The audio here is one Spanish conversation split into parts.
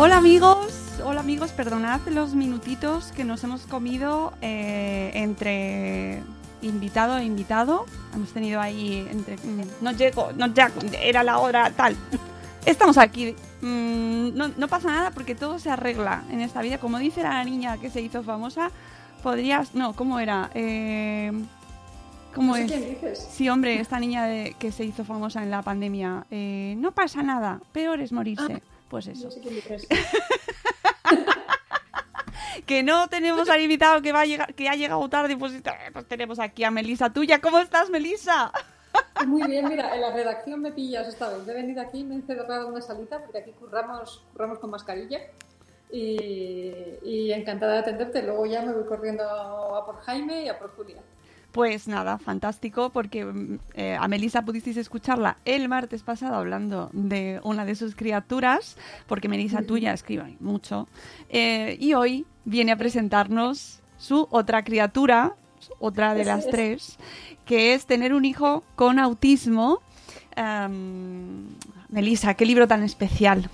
Hola amigos, hola amigos, perdonad los minutitos que nos hemos comido eh, entre invitado e invitado. Hemos tenido ahí entre... mm, No llego, no ya, era la hora tal. Estamos aquí. Mm, no, no pasa nada porque todo se arregla en esta vida. Como dice la niña que se hizo famosa, podrías... No, ¿cómo era? Eh, ¿Cómo No sé es? quién dices. Sí, hombre, esta niña de- que se hizo famosa en la pandemia. eh, no pasa nada, peor es morirse. Pues eso. Que no tenemos al invitado que va a llegar, que ha llegado tarde, pues, eh, pues tenemos aquí a Melisa tuya. ¿Cómo estás, Melisa? Muy bien, mira, en la redacción me pillas esta vez. He venido aquí, me he encerrado en una salita porque aquí curramos, curramos con mascarilla. Y, y encantada de atenderte. Luego ya me voy corriendo a por Jaime y a por Julia. Pues nada, fantástico, porque mm, eh, a Melisa pudisteis escucharla el martes pasado hablando de una de sus criaturas, porque Melisa tuya escribe mucho, eh, y hoy viene a presentarnos su otra criatura, otra de las es- tres, que es tener un hijo con autismo. Am, Melisa, qué libro tan especial.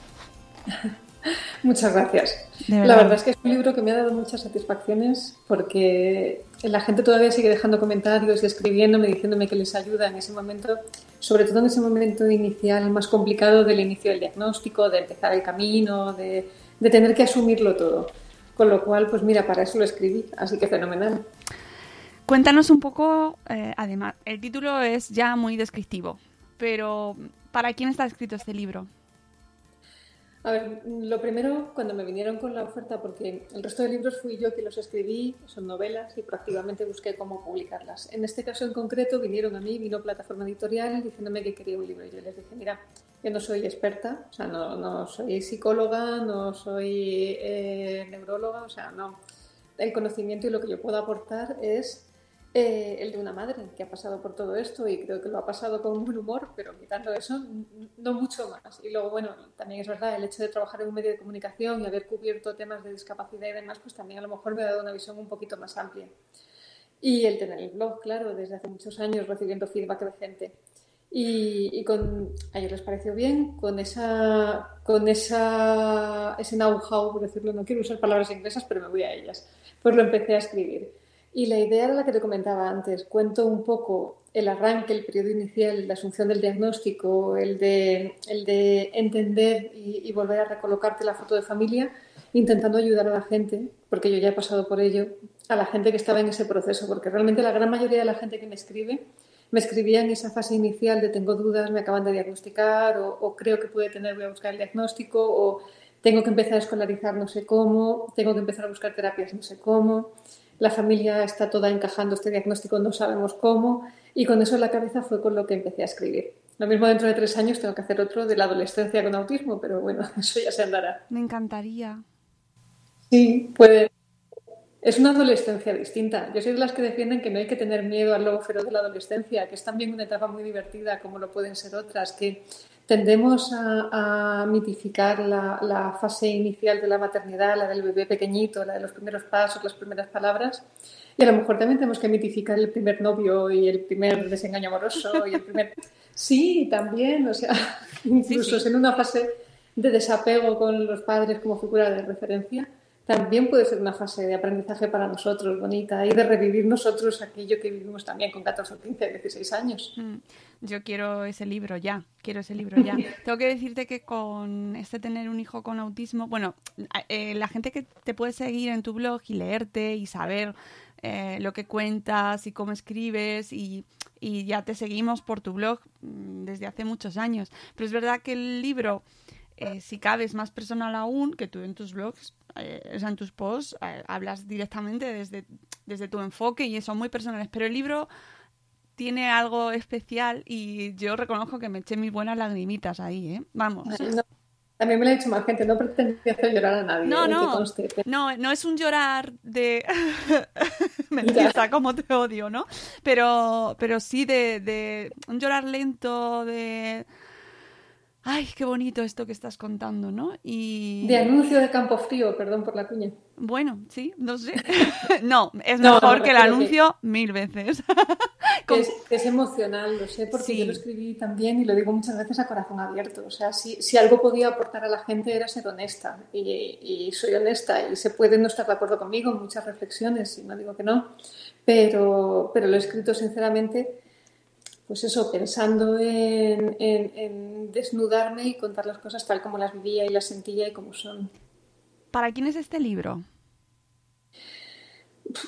Muchas gracias. La verdad es que es un libro que me ha dado muchas satisfacciones porque la gente todavía sigue dejando comentarios y escribiéndome, diciéndome que les ayuda en ese momento, sobre todo en ese momento inicial más complicado del inicio del diagnóstico, de empezar el camino, de, tener que asumirlo todo. Con lo cual, pues mira, para eso lo escribí, así que fenomenal. Cuéntanos un poco, eh, además, el título es ya muy descriptivo, pero ¿para quién está escrito este libro? A ver, lo primero, cuando me vinieron con la oferta, porque el resto de libros fui yo quien los escribí, son novelas y proactivamente busqué cómo publicarlas. En este caso en concreto vinieron a mí, vino Plataforma Editorial diciéndome que quería un libro. Y yo les dije, mira, yo no soy experta, o sea, no, no soy psicóloga, no soy eh, neuróloga, o sea, no. El conocimiento y lo que yo puedo aportar es eh, el de una madre que ha pasado por todo esto y creo que lo ha pasado con buen humor, pero quitando eso, no mucho más. Y luego, bueno, también es verdad, el hecho de trabajar en un medio de comunicación y haber cubierto temas de discapacidad y demás, pues también a lo mejor me ha dado una visión un poquito más amplia. Y el tener el blog, claro, desde hace muchos años recibiendo feedback de gente. Y, y con, a ellos les pareció bien, con esa, con esa, ese know-how, por decirlo, no quiero usar palabras inglesas, pero me voy a ellas. Pues lo empecé a escribir. Y la idea era la que te comentaba antes. Cuento un poco el arranque, el periodo inicial, la asunción del diagnóstico, el de, el de entender y, y volver a recolocarte la foto de familia, intentando ayudar a la gente, porque yo ya he pasado por ello, a la gente que estaba en ese proceso, porque realmente la gran mayoría de la gente que me escribe me escribía en esa fase inicial de tengo dudas, me acaban de diagnosticar o, o creo que puede tener, voy a buscar el diagnóstico o tengo que empezar a escolarizar no sé cómo, tengo que empezar a buscar terapias no sé cómo, la familia está toda encajando este diagnóstico, no sabemos cómo y con eso en la cabeza fue con lo que empecé a escribir. Lo mismo dentro de tres años tengo que hacer otro de la adolescencia con autismo, pero bueno, eso ya se andará. Me encantaría. Sí, puede. es una adolescencia distinta. Yo soy de las que defienden que no hay que tener miedo al lobo feroz de la adolescencia, que es también una etapa muy divertida, como lo pueden ser otras, que tendemos a, a mitificar la, la, fase inicial de la maternidad, la del bebé pequeñito, la de los primeros pasos, las primeras palabras. Y a lo mejor también tenemos que mitificar el primer novio y el primer desengaño amoroso y el primer... Sí, también, o sea, incluso sí, sí. en una fase de desapego con los padres como figura de referencia también puede ser una fase de aprendizaje para nosotros bonita y de revivir nosotros aquello que vivimos también con 14, 15, 16 años. Mm, yo quiero ese libro ya, quiero ese libro ya. Tengo que decirte que con este tener un hijo con autismo, bueno, eh, la gente que te puede seguir en tu blog y leerte y saber eh, lo que cuentas y cómo escribes y, y ya te seguimos por tu blog mm, desde hace muchos años. Pero es verdad que el libro... Eh, si cabe, es más personal aún que tú en tus blogs, eh, o sea, en tus posts, eh, hablas directamente desde, desde tu enfoque y son muy personales. Pero el libro tiene algo especial y yo reconozco que me eché mis buenas lagrimitas ahí, ¿eh? Vamos. No, también me lo ha dicho más gente, no pretendía hacer llorar a nadie. No, no, no, no es un llorar de... Mentira, como te odio, ¿no? Pero, pero sí de, de un llorar lento, de ay, qué bonito esto que estás contando, ¿no? Y... De anuncio de Campo Frío, perdón por la cuña. Bueno, sí, no sé. no, es no, mejor no, que el anuncio que... mil veces. Con... es, es, emocional, lo sé, porque sí. yo lo escribí también y lo digo muchas veces a corazón abierto. O sea, si, si algo podía aportar a la gente era ser honesta. Y, y, soy honesta y se puede no estar de acuerdo conmigo en muchas reflexiones, y no digo que no, pero, pero lo he escrito sinceramente pues eso, pensando en, en, en, desnudarme y contar las cosas tal como las vivía y las sentía y como son. ¿Para quién es este libro?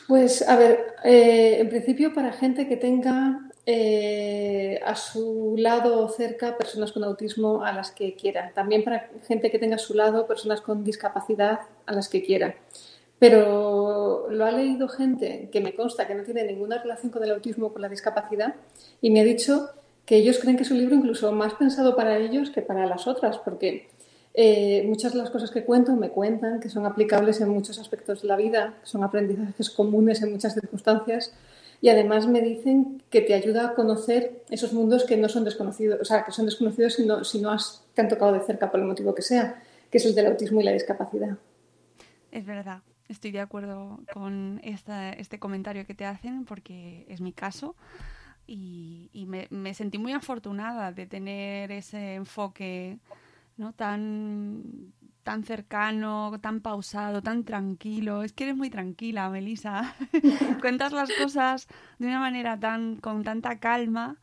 Pues, a ver, eh, en principio para gente que tenga eh, a su lado o cerca personas con autismo a las que quiera. También para gente que tenga a su lado personas con discapacidad a las que quiera pero lo ha leído gente que me consta que no tiene ninguna relación con el autismo o con la discapacidad y me ha dicho que ellos creen que es un libro incluso más pensado para ellos que para las otras, porque eh, muchas de las cosas que cuento me cuentan que son aplicables en muchos aspectos de la vida, que son aprendizajes comunes en muchas circunstancias y además me dicen que te ayuda a conocer esos mundos que no son desconocidos, o sea, que son desconocidos si no, si no has, te han tocado de cerca por el motivo que sea, que es el del autismo y la discapacidad. Es verdad. Estoy de acuerdo con esta, este comentario que te hacen porque es mi caso y, me, me, sentí muy afortunada de tener ese enfoque ¿no? tan, tan cercano, tan pausado, tan tranquilo. Es que eres muy tranquila, Melissa. Cuentas las cosas de una manera tan con tanta calma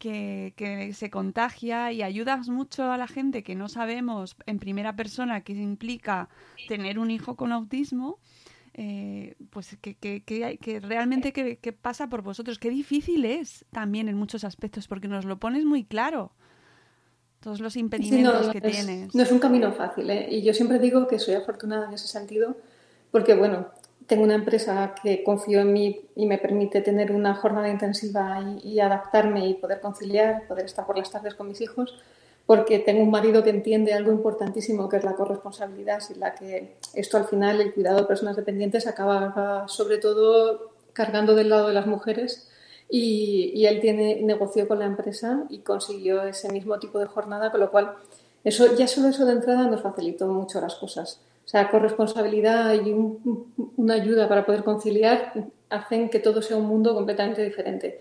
que, que, se contagia y ayudas mucho a la gente que no sabemos en primera persona qué implica tener un hijo con autismo. Eh, pues que, que, que, que realmente que, que, pasa por vosotros. Qué difícil es también en muchos aspectos, porque nos lo pones muy claro. Todos los impedimentos sí, no, que es, tienes. No es un camino fácil, ¿eh? Y yo siempre digo que soy afortunada en ese sentido, porque, bueno, tengo una empresa que confío en mí y me permite tener una jornada intensiva y, y, adaptarme y poder conciliar, poder estar por las tardes con mis hijos, porque tengo un marido que entiende algo importantísimo que es la corresponsabilidad, sin la que esto al final, el cuidado de personas dependientes, acaba sobre todo cargando del lado de las mujeres. Y, y él tiene, negoció con la empresa y consiguió ese mismo tipo de jornada, con lo cual eso, ya solo eso de entrada nos facilitó mucho las cosas. O sea, corresponsabilidad y un, una ayuda para poder conciliar hacen que todo sea un mundo completamente diferente.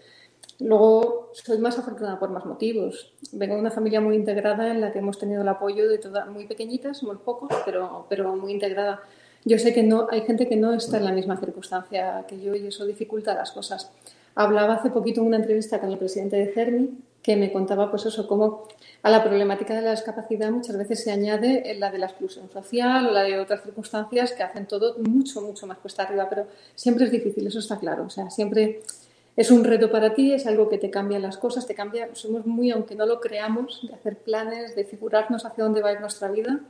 Luego, soy más afortunada por más motivos. Vengo de una familia muy integrada en la que hemos tenido el apoyo de todas, muy pequeñitas, somos pocos, pero, pero muy integrada. Yo sé que no, hay gente que no está en la misma circunstancia que yo y eso dificulta las cosas. Hablaba hace poquito en una entrevista con el presidente de CERMI que me contaba pues eso, cómo a la problemática de la discapacidad muchas veces se añade la de la exclusión social o la de otras circunstancias que hacen todo mucho, mucho más cuesta arriba, pero siempre es difícil, eso está claro. O sea, siempre es un reto para ti, es algo que te cambia las cosas, te cambia, somos muy, aunque no lo creamos, de hacer planes, de figurarnos hacia dónde va a ir nuestra vida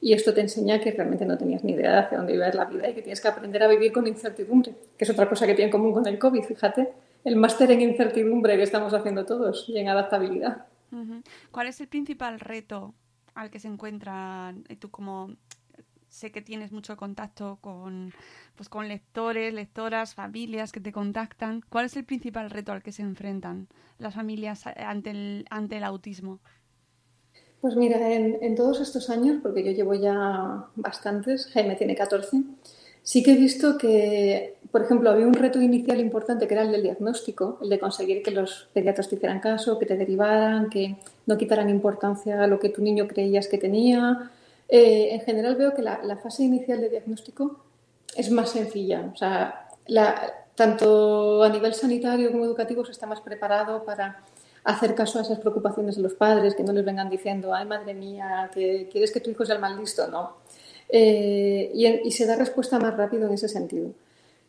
y esto te enseña que realmente no tenías ni idea de hacia dónde iba a ir la vida y que tienes que aprender a vivir con incertidumbre, que es otra cosa que tiene en común con el COVID, fíjate, el máster en incertidumbre que estamos haciendo todos y en adaptabilidad. ¿Cuál es el principal reto al que se encuentran, y tú como sé que tienes mucho contacto con, pues, con lectores, lectoras, familias que te contactan. ¿Cuál es el principal reto al que se enfrentan las familias ante el, ante el autismo? Pues mira, en, en todos estos años, porque yo llevo ya bastantes, Jaime tiene 14, sí que he visto que, por ejemplo, había un reto inicial importante que era el del diagnóstico, el de conseguir que los pediatras te hicieran caso, que te derivaran, que no quitaran importancia a lo que tu niño creías que tenía. Eh, en general veo que la, la, fase inicial de diagnóstico es más sencilla. O sea, la, tanto a nivel sanitario como educativo se está más preparado para hacer caso a esas preocupaciones de los padres, que no les vengan diciendo, ay madre mía, que quieres que tu hijo sea el mal listo, no. Eh, y, y, se da respuesta más rápido en ese sentido.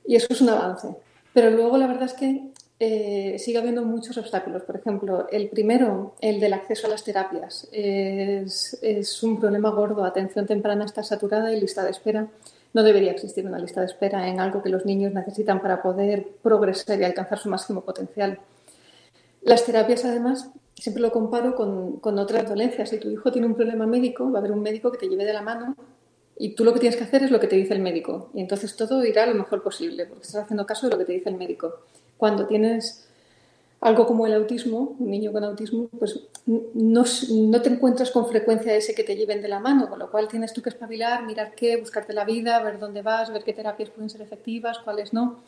Y eso es un avance. Pero luego la verdad es que eh, sigue habiendo muchos obstáculos. Por ejemplo, el primero, el del acceso a las terapias, es, es un problema gordo. Atención temprana está saturada y lista de espera. No debería existir una lista de espera en algo que los niños necesitan para poder progresar y alcanzar su máximo potencial. Las terapias, además, siempre lo comparo con, con, otras dolencias. Si tu hijo tiene un problema médico, va a haber un médico que te lleve de la mano y tú lo que tienes que hacer es lo que te dice el médico. Y entonces todo irá lo mejor posible, porque estás haciendo caso de lo que te dice el médico. Cuando tienes algo como el autismo, un niño con autismo, pues no, no, te encuentras con frecuencia ese que te lleven de la mano, con lo cual tienes tú que espabilar, mirar qué, buscarte la vida, ver dónde vas, ver qué terapias pueden ser efectivas, cuáles no.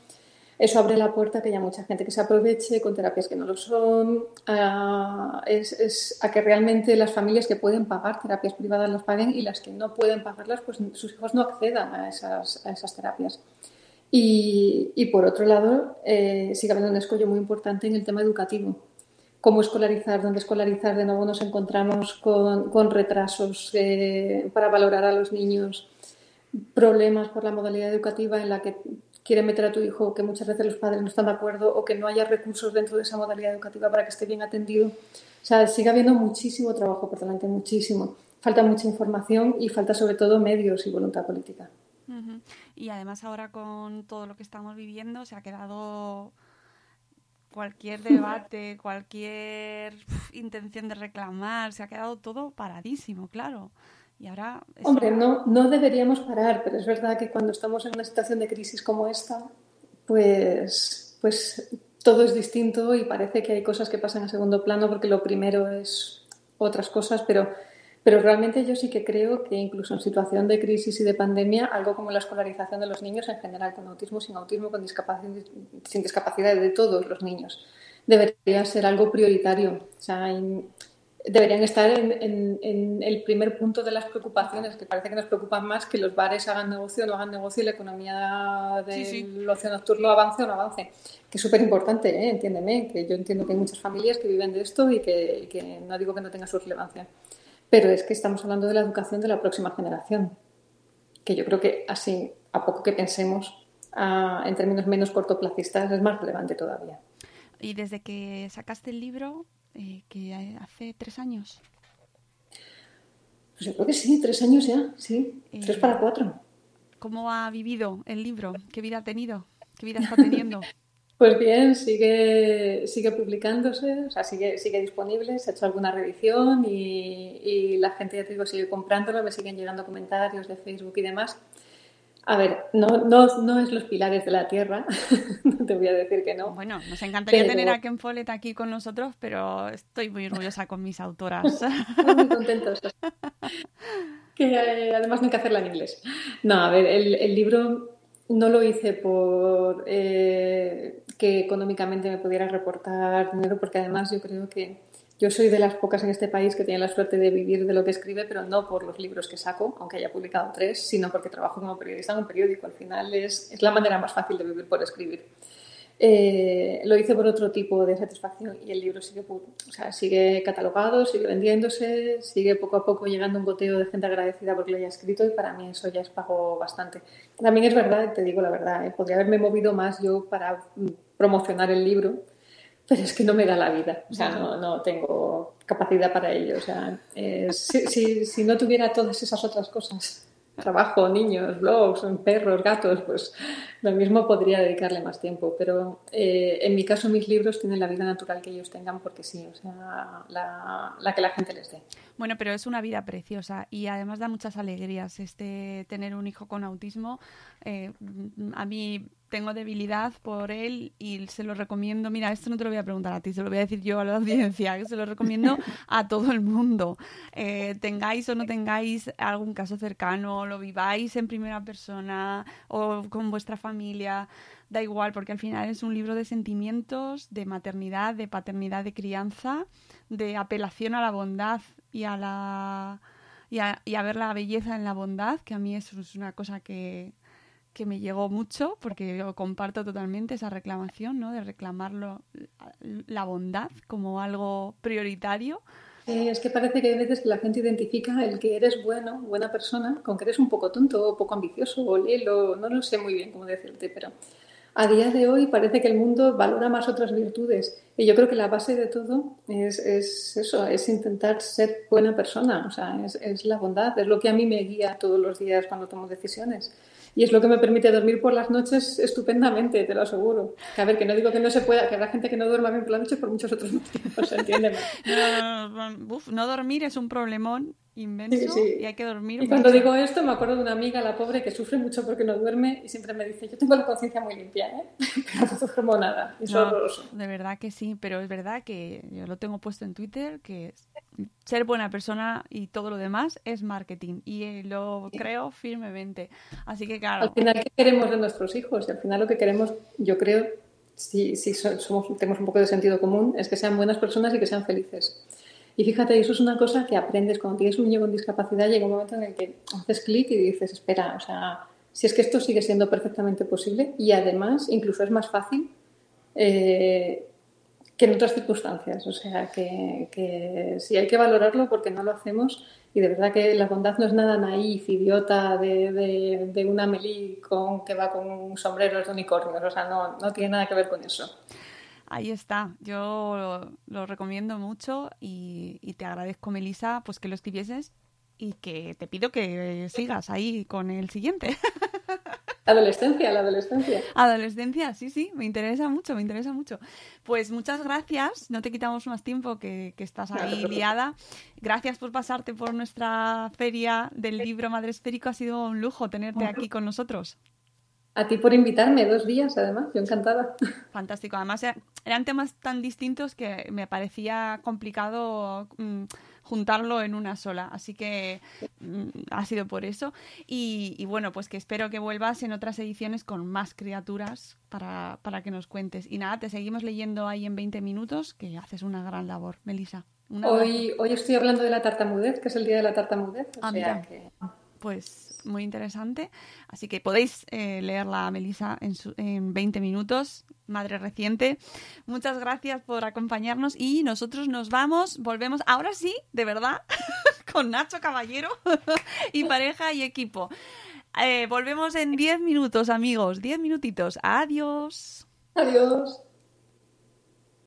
Eso abre la puerta a que haya mucha gente que se aproveche con terapias que no lo son, a, es, que realmente las familias que pueden pagar terapias privadas las paguen y las que no pueden pagarlas, pues sus hijos no accedan a esas, a esas terapias. Y, y, por otro lado, eh, sigue habiendo un escollo muy importante en el tema educativo. Cómo escolarizar, dónde escolarizar. De nuevo nos encontramos con, con retrasos eh, para valorar a los niños, problemas por la modalidad educativa en la que quiere meter a tu hijo, que muchas veces los padres no están de acuerdo o que no haya recursos dentro de esa modalidad educativa para que esté bien atendido. O sea, sigue habiendo muchísimo trabajo por delante, muchísimo. Falta mucha información y falta sobre todo medios y voluntad política. Uh -huh. Y además ahora con todo lo que estamos viviendo se ha quedado cualquier debate, cualquier intención de reclamar, se ha quedado todo paradísimo, claro. Y ahora Hombre, no, no deberíamos parar, pero es verdad que cuando estamos en una situación de crisis como esta, pues, pues todo es distinto y parece que hay cosas que pasan a segundo plano porque lo primero es otras cosas, pero, pero realmente yo sí que creo que incluso en situación de crisis y de pandemia, algo como la escolarización de los niños en general, con autismo, sin autismo, con discapacidad, sin discapacidad de todos los niños, debería ser algo prioritario. O sea, deberían estar en, en, en, el primer punto de las preocupaciones, que parece que nos preocupan más que los bares hagan negocio o no hagan negocio y la economía del sí, sí. ocio nocturno avance o no avance. Que es súper importante, ¿eh? entiéndeme, que yo entiendo que hay muchas familias que viven de esto y que, que no digo que no tenga su relevancia. Pero es que estamos hablando de la educación de la próxima generación, que yo creo que así, a poco que pensemos, a, en términos menos cortoplacistas, es más relevante todavía. Y desde que sacaste el libro, eh, que hace tres años. Pues yo creo que sí, tres años ya, sí, eh, tres para cuatro. ¿Cómo ha vivido el libro? ¿Qué vida ha tenido? ¿Qué vida está teniendo? pues bien, sigue, sigue publicándose, o sea, sigue, sigue disponible, se ha hecho alguna revisión y, y la gente, ya te digo, sigue comprándolo, me siguen llegando comentarios de Facebook y demás. A ver, no, no, no es los pilares de la tierra, no te voy a decir que no. Bueno, nos encantaría pero... tener a Ken Follett aquí con nosotros, pero estoy muy orgullosa con mis autoras. muy contentos. Que eh, además no hay que hacerla en inglés. No, a ver, el, el libro no lo hice por eh, que económicamente me pudiera reportar dinero, porque además yo creo que yo soy de las pocas en este país que tiene la suerte de vivir de lo que escribe, pero no por los libros que saco, aunque haya publicado tres, sino porque trabajo como periodista en un periódico. Al final es, es la manera más fácil de vivir por escribir. Eh, lo hice por otro tipo de satisfacción y el libro sigue, o sea, sigue catalogado, sigue vendiéndose, sigue poco a poco llegando un goteo de gente agradecida porque lo haya escrito y para mí eso ya es pago bastante. También es verdad, te digo la verdad, ¿eh? podría haberme movido más yo para promocionar el libro, pero es que no me da la vida, o sea, no, no tengo capacidad para ello, o sea, eh, si, si, si, no tuviera todas esas otras cosas. trabajo, niños, blogs, perros, gatos, pues lo mismo podría dedicarle más tiempo. Pero eh, en mi caso mis libros tienen la vida natural que ellos tengan porque sí, o sea, la, la que la gente les dé. Bueno, pero es una vida preciosa y además da muchas alegrías este tener un hijo con autismo. Eh, a mí tengo debilidad por él y se lo recomiendo. Mira, esto no te lo voy a preguntar a ti, se lo voy a decir yo a la audiencia, que se lo recomiendo a todo el mundo. Eh, tengáis o no tengáis algún caso cercano, lo viváis en primera persona o con vuestra familia, da igual, porque al final es un libro de sentimientos, de maternidad, de paternidad, de crianza, de apelación a la bondad y a la y a, y a ver la belleza en la bondad, que a mí es una cosa que, que me llegó mucho porque yo comparto totalmente esa reclamación, ¿no? De reclamarlo la bondad como algo prioritario. Es que parece que hay veces que la gente identifica el que eres bueno, buena persona, con que eres un poco tonto o poco ambicioso o lelo, no lo sé muy bien cómo decirte, pero a día de hoy parece que el mundo valora más otras virtudes y yo creo que la base de todo es, es eso, es intentar ser buena persona, o sea, es, es la bondad, es lo que a mí me guía todos los días cuando tomo decisiones y es lo que me permite dormir por las noches estupendamente, te lo aseguro. Que a ver, que no digo que no se pueda, que habrá gente que no duerma bien por la noche por muchos otros motivos, entiéndeme. No, no, no, no dormir es un problemón inmenso Sí, sí. y hay que dormir. Y cuando digo esto, me acuerdo de una amiga, la pobre, que sufre mucho porque no duerme y siempre me dice, yo tengo la conciencia muy limpia, ¿eh? pero no duermo nada. Es No, horroroso. de verdad que sí, pero es verdad que yo lo tengo puesto en Twitter, que ser buena persona y todo lo demás es marketing y eh, lo creo firmemente. Así que Al claro, final, ¿qué queremos de nuestros hijos? Y al final lo que queremos, yo creo, si, si so- somos, tenemos un poco de sentido común, es que sean buenas personas y que sean felices. Y fíjate, eso es una cosa que aprendes cuando tienes un niño con discapacidad, llega un momento en el que haces clic y dices, espera, o sea, si es que esto sigue siendo perfectamente posible y además incluso es más fácil eh, que en otras circunstancias. O sea, que, que sí hay que valorarlo porque no lo hacemos y de verdad que la bondad no es nada naif, idiota de, de, una Amelie con, que va con sombreros de unicornios. O sea, no, no tiene nada que ver con eso. Ahí está. Yo lo, lo recomiendo mucho y, y te agradezco, Melissa, pues que lo escribieses y que te pido que sigas ahí con el siguiente. Adolescencia, la adolescencia. Adolescencia, sí, sí, me interesa mucho, me interesa mucho. Pues muchas gracias, no te quitamos más tiempo que, que estás ahí liada. Gracias por pasarte por nuestra feria del libro Madre Esférico, ha sido un lujo tenerte aquí con nosotros. A ti por invitarme dos días, además, yo encantada. Fantástico, además eran temas tan distintos que me parecía complicado mm, juntarlo en una sola, así que mm, ha sido por eso. Y, y bueno, pues que espero que vuelvas en otras ediciones con más criaturas para, para que nos cuentes. Y nada, te seguimos leyendo ahí en 20 minutos, que haces una gran labor, Melissa. Hoy, hoy estoy hablando de la tartamudez, que es el día de la tartamudez. O Ah, sea mira. que Pues muy interesante. Así que podéis eh, leerla a Melissa en, su- en 20 minutos, madre reciente. Muchas gracias por acompañarnos y nosotros nos vamos, volvemos ahora sí, de verdad, con Nacho Caballero y pareja y equipo. Eh, volvemos en 10 minutos, amigos, 10 minutitos. Adiós. Adiós.